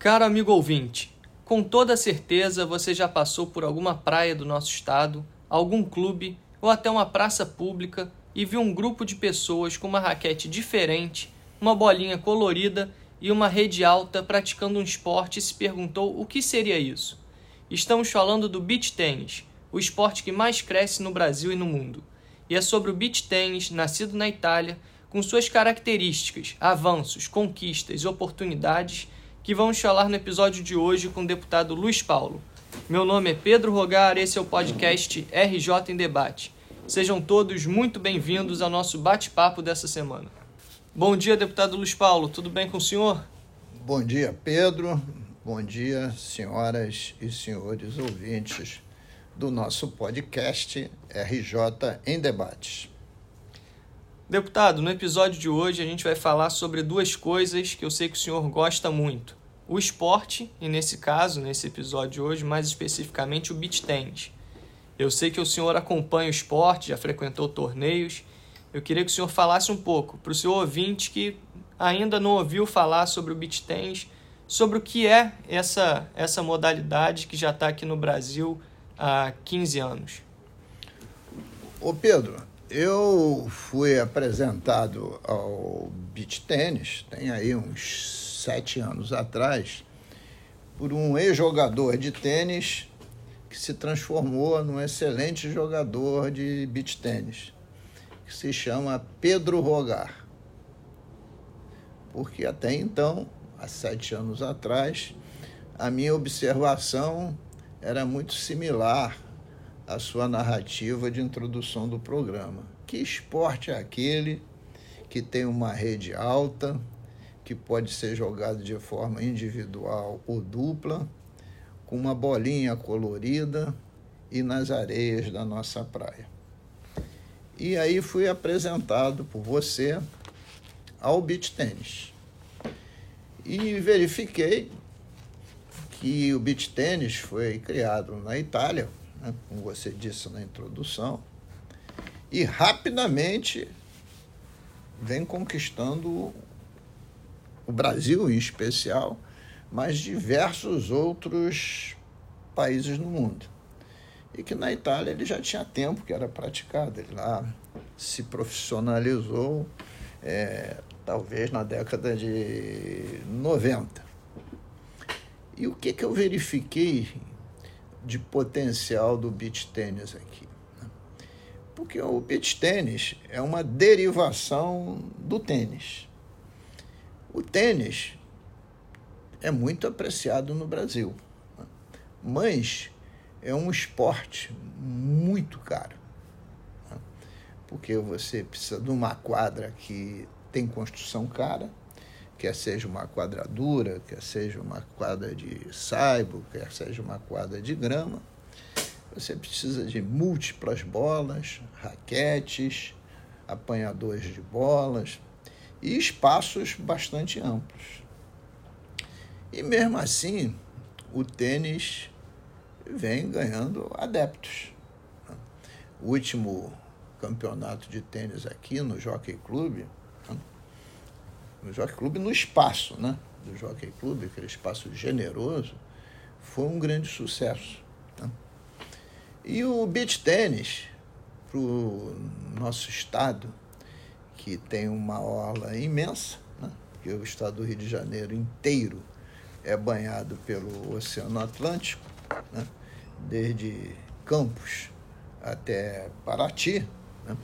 Caro amigo ouvinte, com toda certeza você já passou por alguma praia do nosso estado, algum clube ou até uma praça pública e viu um grupo de pessoas com uma raquete diferente, uma bolinha colorida e uma rede alta praticando um esporte e se perguntou o que seria isso. Estamos falando do beach tênis, o esporte que mais cresce no Brasil e no mundo. E é sobre o beach tênis, nascido na Itália, com suas características, avanços, conquistas e oportunidades que vamos falar no episódio de hoje com o deputado Luiz Paulo. Meu nome é Pedro Rogar, esse é o podcast RJ em Debate. Sejam todos muito bem-vindos ao nosso bate-papo dessa semana. Bom dia, deputado Luiz Paulo, tudo bem com o senhor? Bom dia, Pedro. Bom dia, senhoras e senhores ouvintes do nosso podcast RJ em Debates. Deputado, no episódio de hoje a gente vai falar sobre duas coisas que eu sei que o senhor gosta muito: o esporte, e nesse caso, nesse episódio de hoje, mais especificamente o beach tennis. Eu sei que o senhor acompanha o esporte, já frequentou torneios. Eu queria que o senhor falasse um pouco para o seu ouvinte que ainda não ouviu falar sobre o beach tennis, sobre o que é essa, essa modalidade que já está aqui no Brasil há 15 anos. Ô Pedro, eu fui apresentado ao beach tênis, tem aí uns sete anos atrás, por um ex-jogador de tênis que se transformou num excelente jogador de beach tênis, que se chama Pedro Rogar. Porque até então, há sete anos atrás, a minha observação era muito similar a sua narrativa de introdução do programa. Que esporte é aquele que tem uma rede alta, que pode ser jogado de forma individual ou dupla, com uma bolinha colorida e nas areias da nossa praia? E aí fui apresentado por você ao beach tênis. E verifiquei que o beach tênis foi criado na Itália né, como você disse na introdução, e rapidamente vem conquistando o Brasil em especial, mas diversos outros países no mundo. E que na Itália ele já tinha tempo que era praticado, ele lá se profissionalizou, é, talvez na década de 90. E o que, que eu verifiquei de potencial do beach tênis aqui. Porque o beach tênis é uma derivação do tênis. O tênis é muito apreciado no Brasil, né? mas é um esporte muito caro. Né? Porque você precisa de uma quadra que tem construção cara, quer seja uma quadradura, quer seja uma quadra de saibo, quer seja uma quadra de grama, você precisa de múltiplas bolas, raquetes, apanhadores de bolas e espaços bastante amplos. E mesmo assim, o tênis vem ganhando adeptos. O último campeonato de tênis aqui no Jockey Club no Jockey Club no espaço, né? Do Jockey Club, aquele espaço generoso, foi um grande sucesso. Né? E o beach tênis, para o nosso estado, que tem uma orla imensa, né? porque o estado do Rio de Janeiro inteiro é banhado pelo Oceano Atlântico, né? desde Campos até Paraty. Né?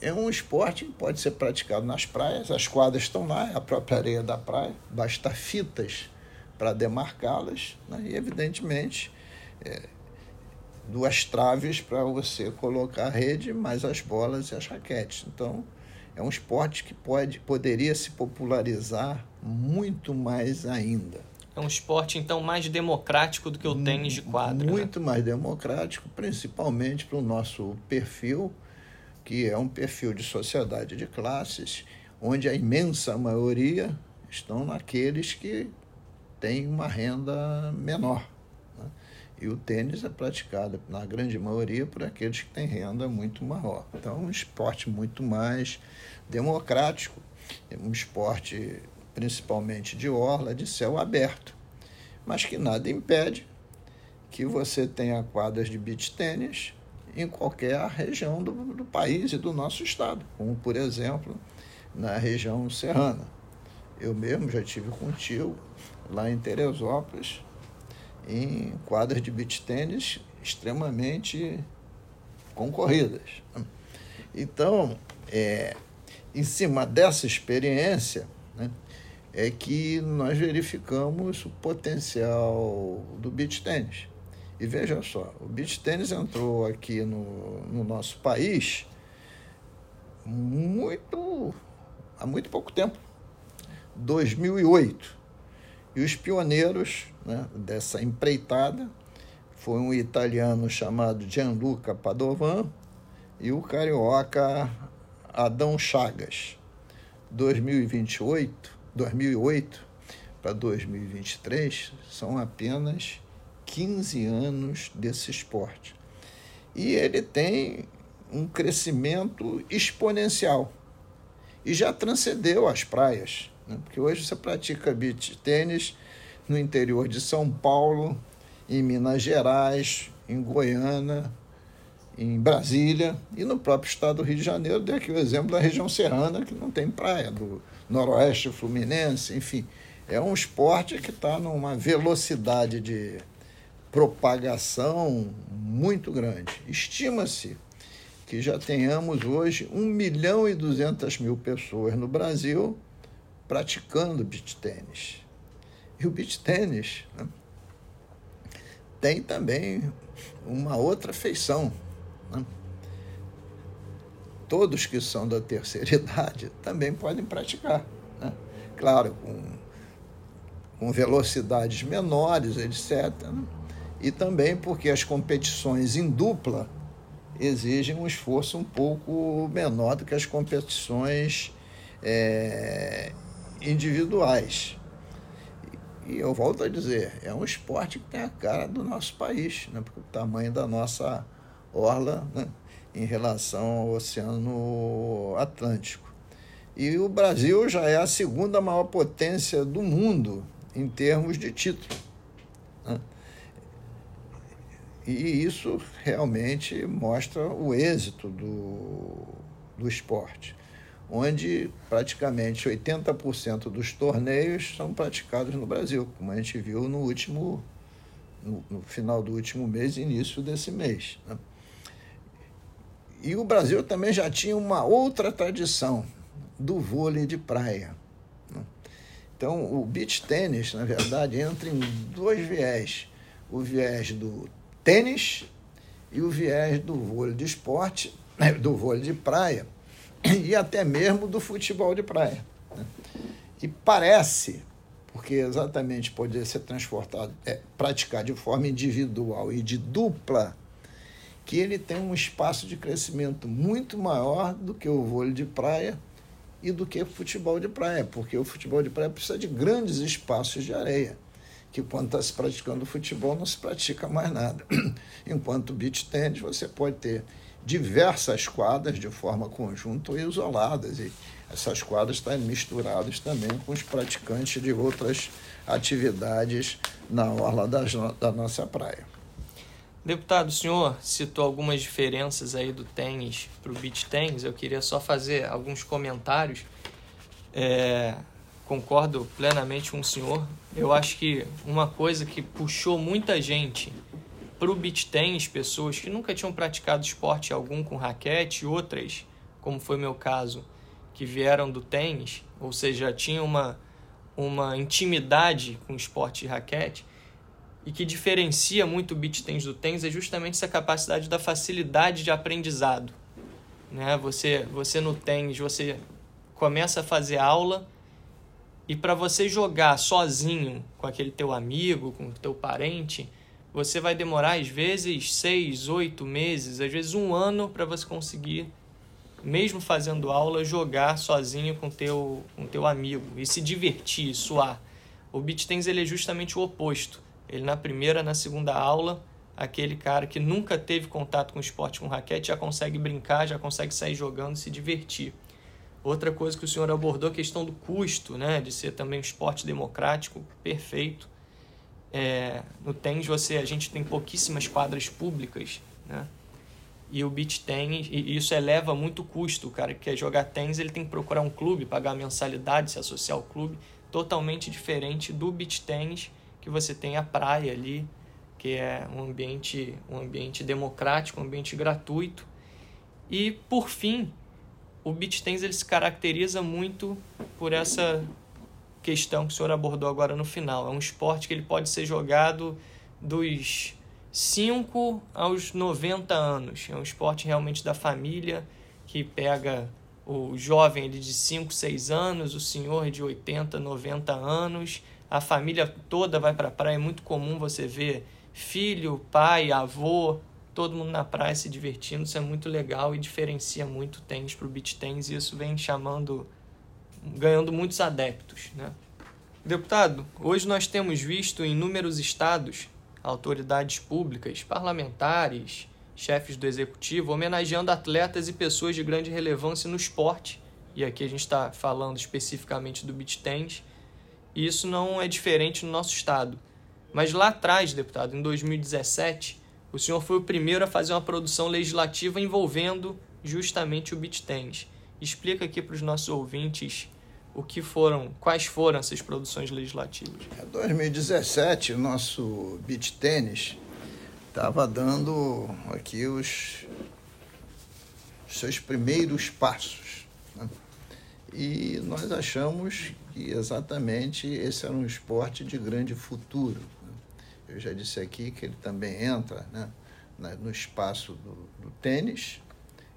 é um esporte que pode ser praticado nas praias, as quadras estão lá, é a própria areia da praia, basta fitas para demarcá-las, né? e evidentemente é, duas traves para você colocar a rede, mais as bolas e as raquetes. Então, é um esporte que pode, poderia se popularizar muito mais ainda. É um esporte, então, mais democrático do que o tênis de quadra. Né? Muito né? mais democrático, principalmente para o nosso perfil que é um perfil de sociedade de classes, onde a imensa maioria estão naqueles que têm uma renda menor. E o tênis é praticado, na grande maioria, por aqueles que têm renda muito maior. Então, é um esporte muito mais democrático, é um esporte principalmente de orla, de céu aberto, mas que nada impede que você tenha quadras de beach tênis em qualquer região do, do país e do nosso estado, como por exemplo na região serrana. Eu mesmo já tive contigo lá em Teresópolis em quadras de beach tênis extremamente concorridas. Então, é, em cima dessa experiência, né, é que nós verificamos o potencial do beach tênis. E veja só, o beach tênis entrou aqui no, no nosso país muito há muito pouco tempo, 2008. E os pioneiros né, dessa empreitada foi um italiano chamado Gianluca Padovan e o carioca Adão Chagas. 2028, 2008 para 2023 são apenas 15 anos desse esporte. E ele tem um crescimento exponencial e já transcendeu as praias, né? porque hoje você pratica beach tênis no interior de São Paulo, em Minas Gerais, em Goiânia, em Brasília e no próprio estado do Rio de Janeiro, dei aqui o exemplo da região serrana, que não tem praia, do noroeste fluminense, enfim. É um esporte que está numa velocidade de propagação muito grande. Estima-se que já tenhamos hoje 1 milhão e 200 mil pessoas no Brasil praticando beach tênis. E o beach tênis né, tem também uma outra feição. Né? Todos que são da terceira idade também podem praticar. Né? Claro, com, com velocidades menores, etc. Né? E também porque as competições em dupla exigem um esforço um pouco menor do que as competições é, individuais. E eu volto a dizer, é um esporte que tem a cara do nosso país, né? porque o tamanho da nossa orla né? em relação ao Oceano Atlântico. E o Brasil já é a segunda maior potência do mundo em termos de título. Né? E isso realmente mostra o êxito do, do esporte, onde praticamente 80% dos torneios são praticados no Brasil, como a gente viu no último no, no final do último mês e início desse mês. Né? E o Brasil também já tinha uma outra tradição do vôlei de praia. Né? Então, o beach tênis, na verdade, entra em dois viés. O viés do tênis e o viés do vôlei de esporte, né, do vôlei de praia e até mesmo do futebol de praia. Né? E parece, porque exatamente poderia ser transportado, é, praticar de forma individual e de dupla, que ele tem um espaço de crescimento muito maior do que o vôlei de praia e do que o futebol de praia, porque o futebol de praia precisa de grandes espaços de areia que quando está se praticando futebol não se pratica mais nada. Enquanto beach tennis você pode ter diversas quadras de forma conjunta ou isoladas e essas quadras estão misturadas também com os praticantes de outras atividades na orla da, da nossa praia. Deputado, o senhor citou algumas diferenças aí do tênis para o beach tênis. Eu queria só fazer alguns comentários. É, concordo plenamente com o senhor. Eu acho que uma coisa que puxou muita gente para o beach tennis, pessoas que nunca tinham praticado esporte algum com raquete, outras, como foi meu caso, que vieram do tênis, ou seja, tinham uma, uma intimidade com o esporte de raquete, e que diferencia muito o beach tennis do tênis é justamente essa capacidade da facilidade de aprendizado. Né? Você, você no tênis, você começa a fazer aula e para você jogar sozinho com aquele teu amigo, com o teu parente, você vai demorar às vezes seis, oito meses, às vezes um ano para você conseguir, mesmo fazendo aula, jogar sozinho com teu, com teu amigo e se divertir, suar. O beat tennis ele é justamente o oposto. Ele na primeira, na segunda aula, aquele cara que nunca teve contato com esporte com raquete já consegue brincar, já consegue sair jogando, se divertir. Outra coisa que o senhor abordou, a questão do custo, né, de ser também um esporte democrático, perfeito. É, no tênis você, a gente tem pouquíssimas quadras públicas, né? E o beach tênis, e isso eleva muito o custo. O cara que quer jogar tênis, ele tem que procurar um clube, pagar mensalidade, se associar ao clube. Totalmente diferente do beach tênis, que você tem a praia ali, que é um ambiente, um ambiente democrático, um ambiente gratuito. E, por fim, o tennis ele se caracteriza muito por essa questão que o senhor abordou agora no final. É um esporte que ele pode ser jogado dos 5 aos 90 anos. É um esporte realmente da família que pega o jovem ele de 5, 6 anos, o senhor de 80, 90 anos, a família toda vai para a praia. É muito comum você ver filho, pai, avô, todo mundo na praia se divertindo. Isso é muito legal e diferencia muito o tênis para o beach tênis e isso vem chamando, ganhando muitos adeptos. Né? Deputado, hoje nós temos visto em inúmeros estados autoridades públicas, parlamentares, chefes do executivo homenageando atletas e pessoas de grande relevância no esporte. E aqui a gente está falando especificamente do beach tennis. E isso não é diferente no nosso estado. Mas lá atrás, deputado, em 2017, o senhor foi o primeiro a fazer uma produção legislativa envolvendo justamente o tennis. Explica aqui para os nossos ouvintes o que foram, quais foram essas produções legislativas. Em 2017, o nosso beach tênis estava dando aqui os, os, seus primeiros passos. Né? E nós achamos que exatamente esse era um esporte de grande futuro. Eu já disse aqui que ele também entra né, no espaço do, do tênis,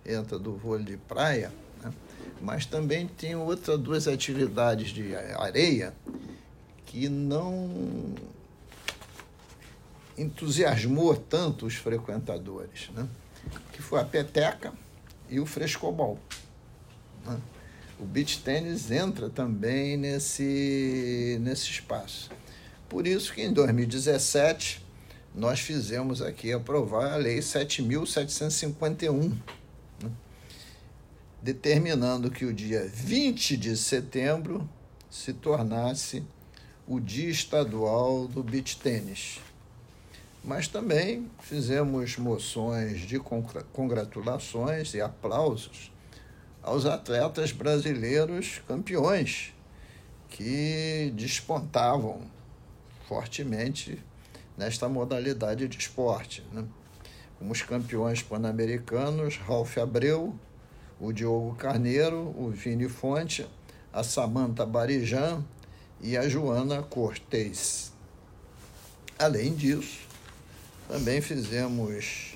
entra do vôlei de praia, né, mas também tem outras duas atividades de areia que não entusiasmou tanto os frequentadores, né? que foi a peteca e o frescobol. Né? O beach tênis entra também nesse, nesse espaço. Por isso que em 2017 nós fizemos aqui aprovar a Lei 7.751, né? determinando que o dia 20 de setembro se tornasse o Dia Estadual do Beach Tênis. Mas também fizemos moções de congratulações e aplausos aos atletas brasileiros campeões que despontavam fortemente nesta modalidade de esporte. Né? Como os campeões pan-americanos, Ralph Abreu, o Diogo Carneiro, o Vini Fonte, a Samanta Barijan e a Joana Cortez. Além disso, também fizemos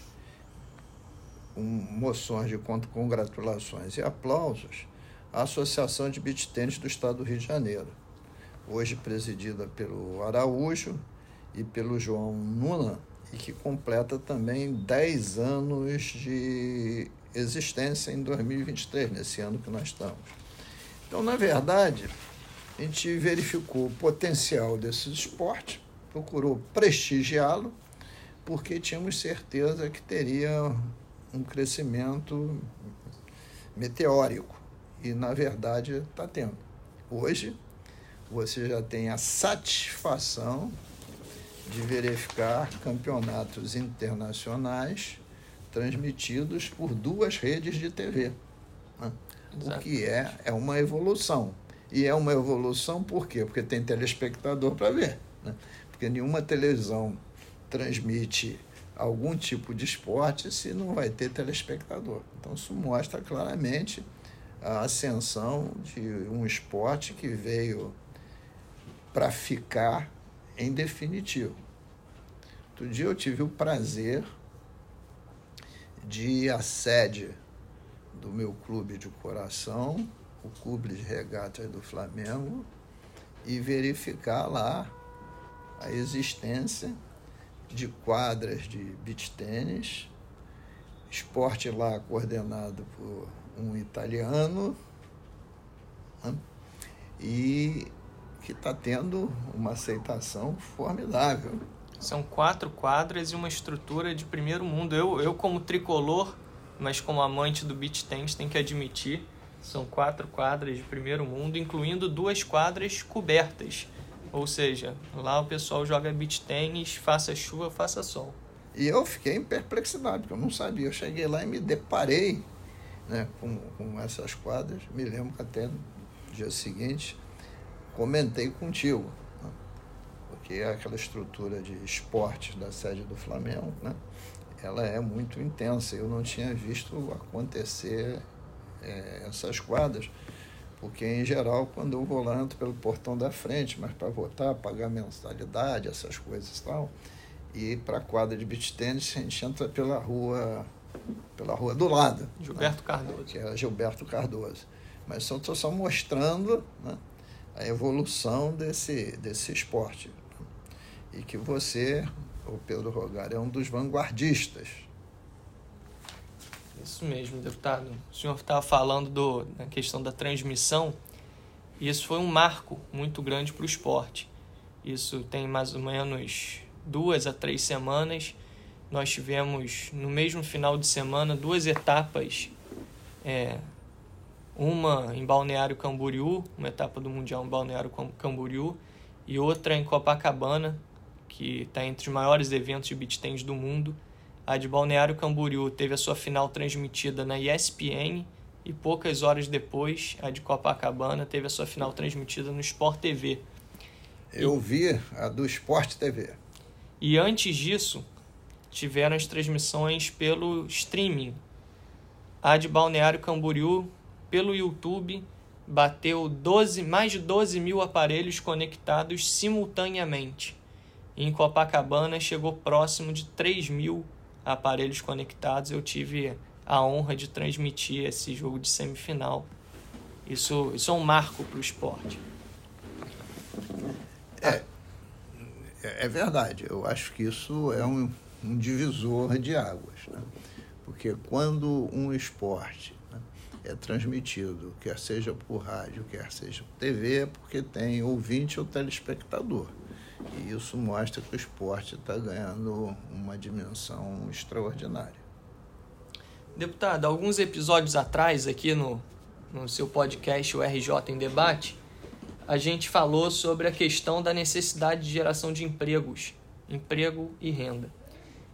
um, moções de congratulações e aplausos à Associação de Beach Tênis do Estado do Rio de Janeiro, hoje presidida pelo Araújo e pelo João Nuna, e que completa também 10 anos de existência em 2023, nesse ano que nós estamos. Então, na verdade, a gente verificou o potencial desse esporte, procurou prestigiá-lo, porque tínhamos certeza que teria um crescimento meteórico. E, na verdade, está tendo. Hoje, você já tem a satisfação de verificar campeonatos internacionais transmitidos por duas redes de TV. Né? O que é, é uma evolução. E é uma evolução por quê? Porque tem telespectador para ver. Né? Porque nenhuma televisão transmite algum tipo de esporte se não vai ter telespectador. Então, isso mostra claramente a ascensão de um esporte que veio para ficar em definitivo. Outro dia eu tive o prazer de ir à sede do meu clube de coração, o Clube de Regatas do Flamengo, e verificar lá a existência de quadras de beach tênis, esporte lá coordenado por um italiano, e que está tendo uma aceitação formidável. São quatro quadras e uma estrutura de primeiro mundo. Eu, eu como tricolor, mas como amante do beach tennis, tenho que admitir São quatro quadras de primeiro mundo, incluindo duas quadras cobertas. Ou seja, lá o pessoal joga beach tênis, faça chuva, faça sol. E eu fiquei em perplexidade, porque eu não sabia. Eu cheguei lá e me deparei né, com, com essas quadras. Me lembro que até no dia seguinte comentei contigo, né, porque aquela estrutura de esportes da sede do Flamengo, né, ela é muito intensa. Eu não tinha visto acontecer é, essas quadras, porque em geral, quando eu vou lá, entro pelo portão da frente, mas para votar, pagar mensalidade, essas coisas e tal e para a quadra de beach tênis a gente entra pela rua pela rua do lado. Gilberto né? Cardoso. Que é Gilberto Cardoso. Mas estou só mostrando né, a evolução desse, desse esporte. E que você, o Pedro Rogar, é um dos vanguardistas. Isso mesmo, deputado. O senhor estava falando do, da questão da transmissão. Isso foi um marco muito grande para o esporte. Isso tem mais ou menos duas a três semanas. Nós tivemos no mesmo final de semana duas etapas, é, uma em Balneário Camboriú, uma etapa do Mundial em Balneário Camboriú, e outra em Copacabana, que está entre os maiores eventos de beach tennis do mundo. A de Balneário Camboriú teve a sua final transmitida na ESPN e poucas horas depois, a de Copacabana teve a sua final transmitida no Sport TV. Eu vi a do Sport TV. E antes disso, tiveram as transmissões pelo streaming. A de Balneário Camboriú, pelo YouTube, bateu 12, mais de 12 mil aparelhos conectados simultaneamente. Em Copacabana chegou próximo de 3 mil aparelhos conectados. Eu tive a honra de transmitir esse jogo de semifinal. Isso, isso é um marco para o esporte. É, é, é verdade. Eu acho que isso é um, um divisor de águas. Né? Porque quando um esporte é transmitido, quer seja por rádio, quer seja por TV, é porque tem ouvinte ou telespectador. E isso mostra que o esporte está ganhando uma dimensão extraordinária. Deputado, alguns episódios atrás, aqui no, no seu podcast, o RJ em Debate, a gente falou sobre a questão da necessidade de geração de empregos, emprego e renda.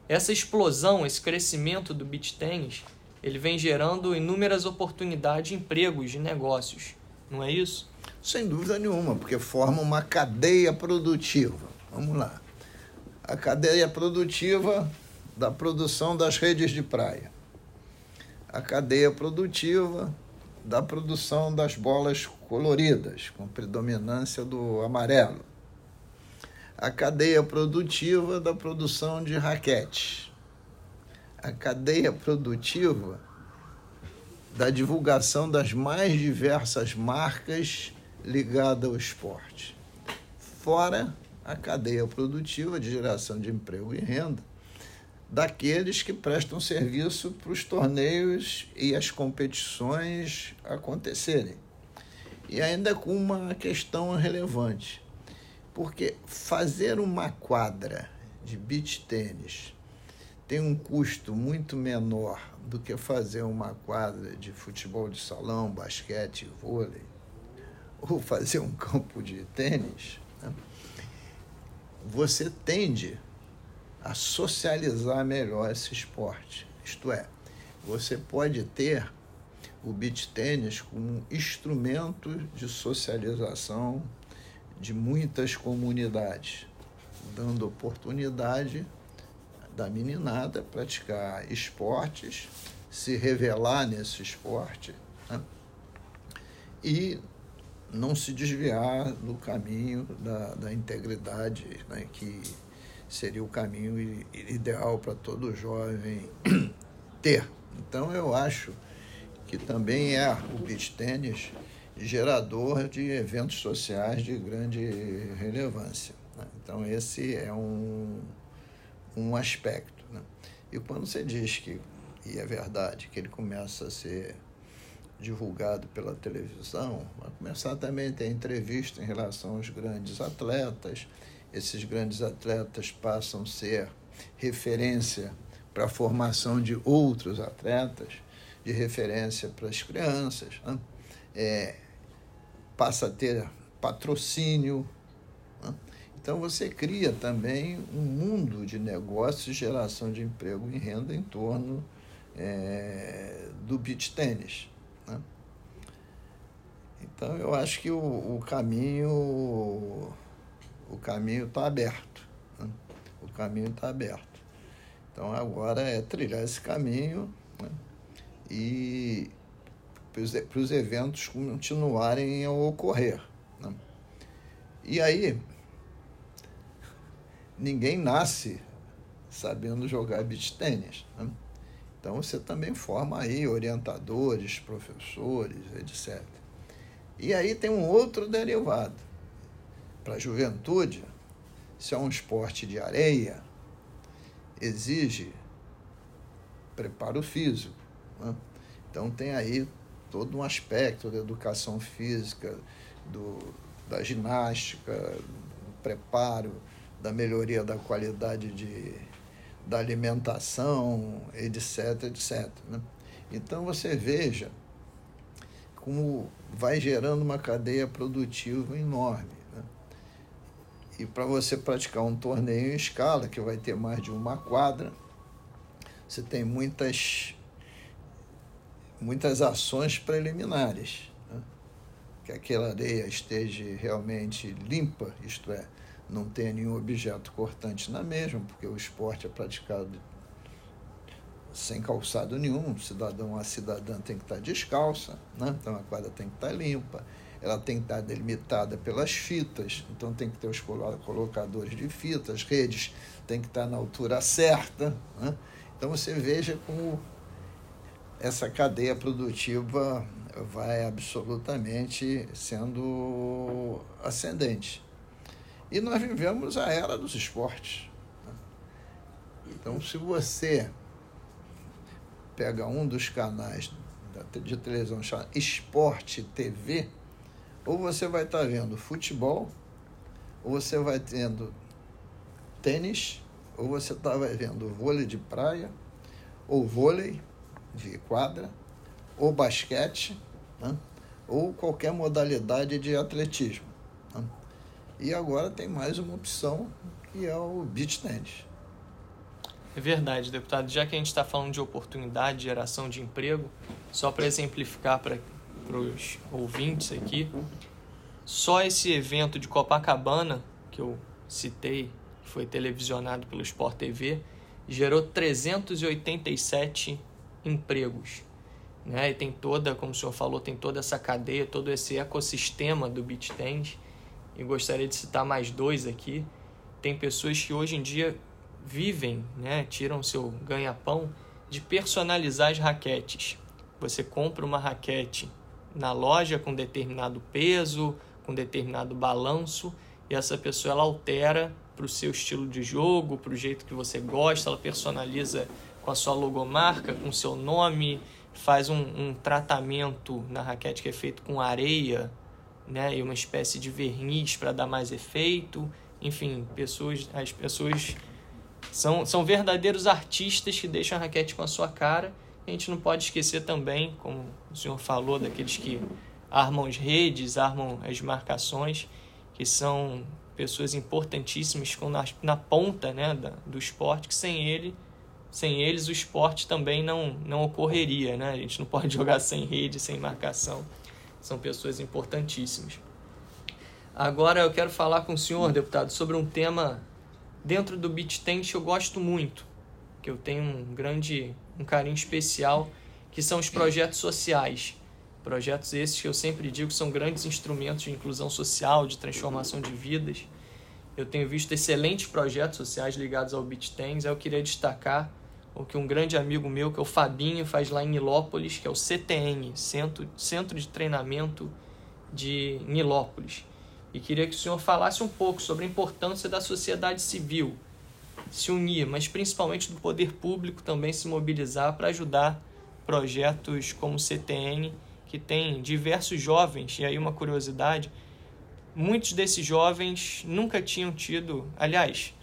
Essa explosão, esse crescimento do beach tennis, ele vem gerando inúmeras oportunidades de empregos, de negócios, não é isso? Sem dúvida nenhuma, porque forma uma cadeia produtiva. Vamos lá. A cadeia produtiva da produção das redes de praia. A cadeia produtiva da produção das bolas coloridas, com predominância do amarelo. A cadeia produtiva da produção de raquetes. A cadeia produtiva da divulgação das mais diversas marcas ligadas ao esporte. Fora a cadeia produtiva de geração de emprego e renda daqueles que prestam serviço para os torneios e as competições acontecerem. E ainda com uma questão relevante, porque fazer uma quadra de beach tênis tem um custo muito menor do que fazer uma quadra de futebol de salão, basquete, vôlei, ou fazer um campo de tênis, né? você tende a socializar melhor esse esporte. Isto é, você pode ter o beach tênis como instrumento de socialização de muitas comunidades, dando oportunidade da meninada praticar esportes, se revelar nesse esporte né? e não se desviar do caminho da, da integridade né? que seria o caminho ideal para todo jovem ter. Então eu acho que também é o beach tênis gerador de eventos sociais de grande relevância. Né? Então esse é um, um aspecto. Né? E quando você diz que, e é verdade, que ele começa a ser divulgado pela televisão, vai começar também a ter entrevista em relação aos grandes atletas, esses grandes atletas passam a ser referência para a formação de outros atletas, de referência para as crianças. Né? é, passa a ter patrocínio. Então você cria também um mundo de negócios, geração de emprego e renda em torno é, do beach tênis. Né? Então eu acho que o, o caminho o caminho está aberto. Né? O caminho está aberto. Então agora é trilhar esse caminho né? e para os eventos continuarem a ocorrer. Né? E aí, ninguém nasce sabendo jogar beach tênis. Né? Então você também forma aí orientadores, professores, etc. E aí tem um outro derivado. Para a juventude, se é um esporte de areia, exige preparo físico. Né? Então tem aí todo um aspecto da educação física, do, da ginástica, do preparo, da melhoria da qualidade de, da alimentação, etc, etc. Né? Então você veja como vai gerando uma cadeia produtiva enorme. Né? E para você praticar um torneio em escala, que vai ter mais de uma quadra, você tem muitas muitas ações preliminares. Né? Que aquela areia esteja realmente limpa, isto é, não tenha nenhum objeto cortante na mesma, porque o esporte é praticado sem calçado nenhum, um cidadão a cidadã tem que estar descalça, né? então a quadra tem que estar limpa, ela tem que estar delimitada pelas fitas, então tem que ter os colocadores de fitas, redes tem que estar na altura certa. Né? Então você veja como essa cadeia produtiva vai absolutamente sendo ascendente. E nós vivemos a era dos esportes. Né? Então, se você pega um dos canais de televisão chamado Esporte TV, ou você vai estar vendo futebol, ou você vai tendo tênis, ou você está vendo vôlei de praia, ou vôlei, de quadra, ou basquete, né? ou qualquer modalidade de atletismo. E agora tem mais uma opção, que é o beach. É verdade, deputado. Já que a gente está falando de oportunidade, de geração de emprego, só para exemplificar para os ouvintes aqui, só esse evento de Copacabana, que eu citei, que foi televisionado pelo Sport TV, gerou 387 empregos. Né? E tem toda, como o senhor falou, tem toda essa cadeia, todo esse ecossistema do beach. E gostaria de citar mais dois aqui. Tem pessoas que hoje em dia vivem, né, tiram seu ganha-pão de personalizar as raquetes. Você compra uma raquete na loja com determinado peso, com determinado balanço, e essa pessoa ela altera para o seu estilo de jogo, para o jeito que você gosta, ela personaliza com a sua logomarca, com o seu nome, faz um, um tratamento na raquete que é feito com areia, né, e uma espécie de verniz para dar mais efeito. Enfim, pessoas, as pessoas são, são verdadeiros artistas que deixam a raquete com a sua cara. A gente não pode esquecer também, como o senhor falou, daqueles que armam as redes, armam as marcações, que são pessoas importantíssimas, na, na ponta né, da, do esporte, que sem ele sem eles o esporte também não, não ocorreria, né? A gente não pode jogar sem rede, sem marcação. São pessoas importantíssimas. Agora eu quero falar com o senhor, deputado, sobre um tema dentro do tennis que eu gosto muito, que eu tenho um grande um carinho especial, que são os projetos sociais. Projetos esses que eu sempre digo são grandes instrumentos de inclusão social, de transformação de vidas. Eu tenho visto excelentes projetos sociais ligados ao beat tennis. Eu queria destacar o que um grande amigo meu, que é o Fabinho, faz lá em Nilópolis, que é o CTN, Centro, Centro de Treinamento de Nilópolis. E queria que o senhor falasse um pouco sobre a importância da sociedade civil se unir, mas principalmente do poder público também se mobilizar para ajudar projetos como o CTN, que tem diversos jovens, e aí uma curiosidade, muitos desses jovens nunca tinham tido, aliás,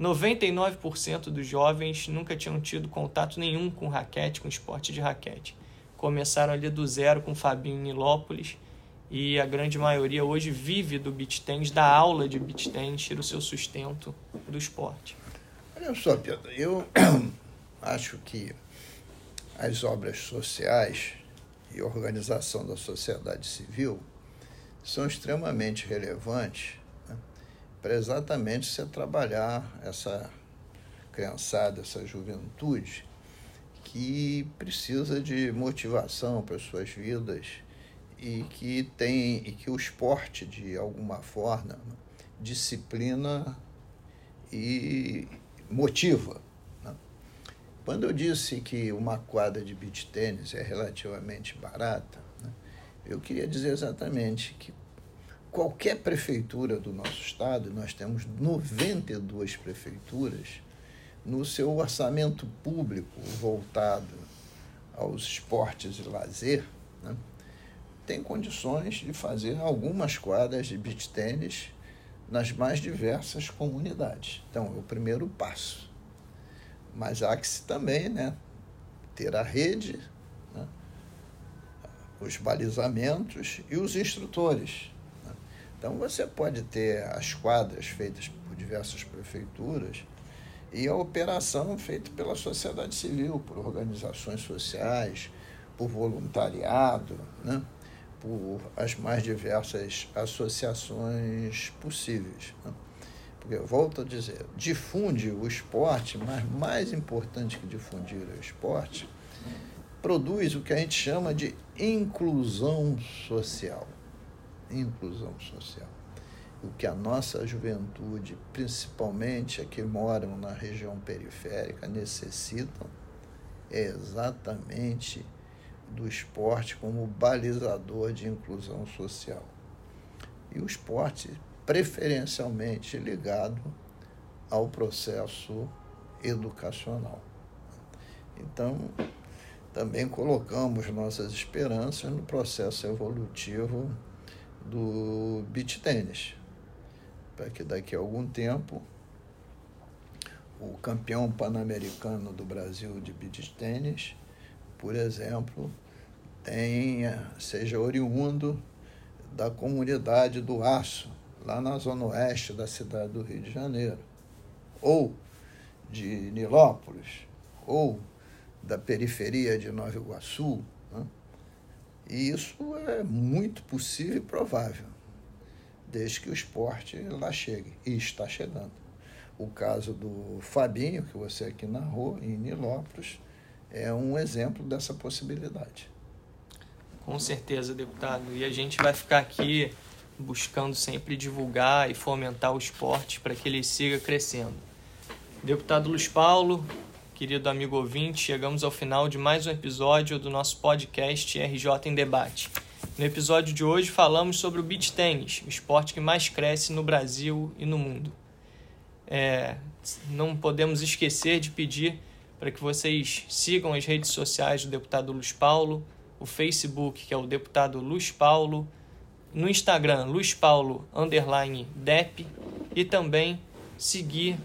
99% dos jovens nunca tinham tido contato nenhum com raquete, com esporte de raquete. começaram ali do zero com Fabinho Nilópolis e a grande maioria hoje vive do beach tennis, da aula de beach tennis, tira o seu sustento do esporte. Olha só, Pedro, eu acho que as obras sociais e organização da sociedade civil são extremamente relevantes para exatamente você trabalhar essa criançada, essa juventude que precisa de motivação para suas vidas e que tem e que o esporte de alguma forma disciplina e motiva. Né? Quando eu disse que uma quadra de beach tênis é relativamente barata, né, eu queria dizer exatamente que qualquer prefeitura do nosso estado, nós temos 92 prefeituras, no seu orçamento público voltado aos esportes e lazer, né, tem condições de fazer algumas quadras de beach tênis nas mais diversas comunidades. Então, é o primeiro passo. Mas há que se também né, ter a rede, né, os balizamentos e os instrutores. Então, você pode ter as quadras feitas por diversas prefeituras e a operação feita pela sociedade civil, por organizações sociais, por voluntariado, né? por as mais diversas associações possíveis. Né? Porque, volto a dizer, difunde o esporte, mas mais importante que difundir o esporte, produz o que a gente chama de inclusão social. Inclusão social o que a nossa juventude, principalmente a que moram na região periférica, necessitam é exatamente do esporte como balizador de inclusão social. E o esporte preferencialmente ligado ao processo educacional. Então, também colocamos nossas esperanças no processo evolutivo do beach tênis para que daqui a algum tempo o campeão pan-americano do Brasil de beach tênis, por exemplo, tenha, seja oriundo da comunidade do Aço, lá na zona oeste da cidade do Rio de Janeiro, ou de Nilópolis, ou da periferia de Nova Iguaçu. E isso é muito possível e provável desde que o esporte lá chegue. E está chegando. O caso do Fabinho, que você aqui narrou, em Nilópolis, é um exemplo dessa possibilidade. Com certeza, deputado. E a gente vai ficar aqui buscando sempre divulgar e fomentar o esporte para que ele siga crescendo. Deputado Luiz Paulo, querido amigo ouvinte, chegamos ao final de mais um episódio do nosso podcast RJ em Debate. No episódio de hoje falamos sobre o beach tennis, o esporte que mais cresce no Brasil e no mundo. É, não podemos esquecer de pedir para que vocês sigam as redes sociais do deputado Luiz Paulo, o Facebook, que é o deputado Luiz Paulo, no Instagram, Luiz Paulo underline Dep, e também seguir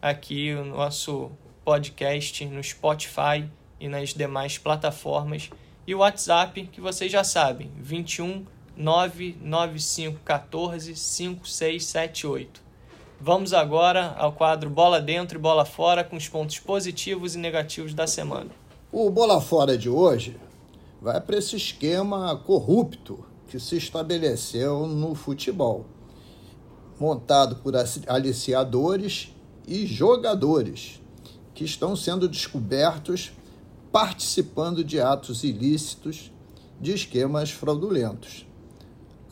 aqui o nosso podcast no Spotify e nas demais plataformas e o WhatsApp, que vocês já sabem, 21 99514 5678. Vamos agora ao quadro Bola Dentro e Bola Fora com os pontos positivos e negativos da semana. O Bola Fora de hoje vai para esse esquema corrupto que se estabeleceu no futebol, montado por aliciadores e jogadores que estão sendo descobertos participando de atos ilícitos de esquemas fraudulentos.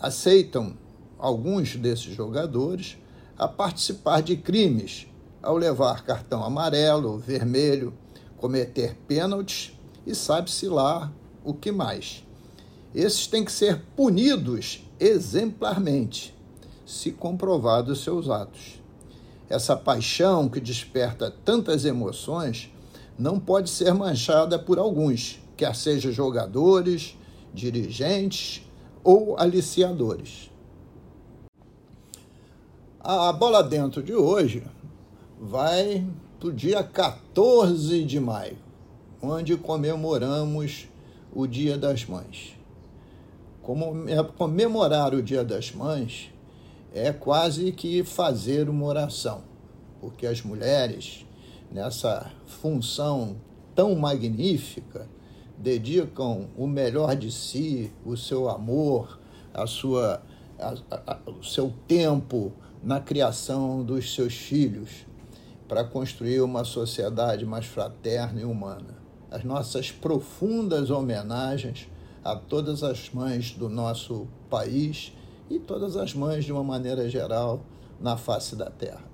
Aceitam alguns desses jogadores a participar de crimes ao levar cartão amarelo, vermelho, cometer pênaltis e sabe-se lá o que mais. Esses têm que ser punidos exemplarmente, se comprovados seus atos. Essa paixão que desperta tantas emoções não pode ser manchada por alguns, quer sejam jogadores, dirigentes ou aliciadores. A bola dentro de hoje vai para o dia 14 de maio, onde comemoramos o Dia das Mães. Como é, comemorar o Dia das Mães é quase que fazer uma oração, porque as mulheres, nessa função tão magnífica, dedicam o melhor de si, o seu amor, a sua, a, a, o seu tempo na criação dos seus filhos, para construir uma sociedade mais fraterna e humana. As nossas profundas homenagens a todas as mães do nosso país e todas as mães de uma maneira geral na face da terra.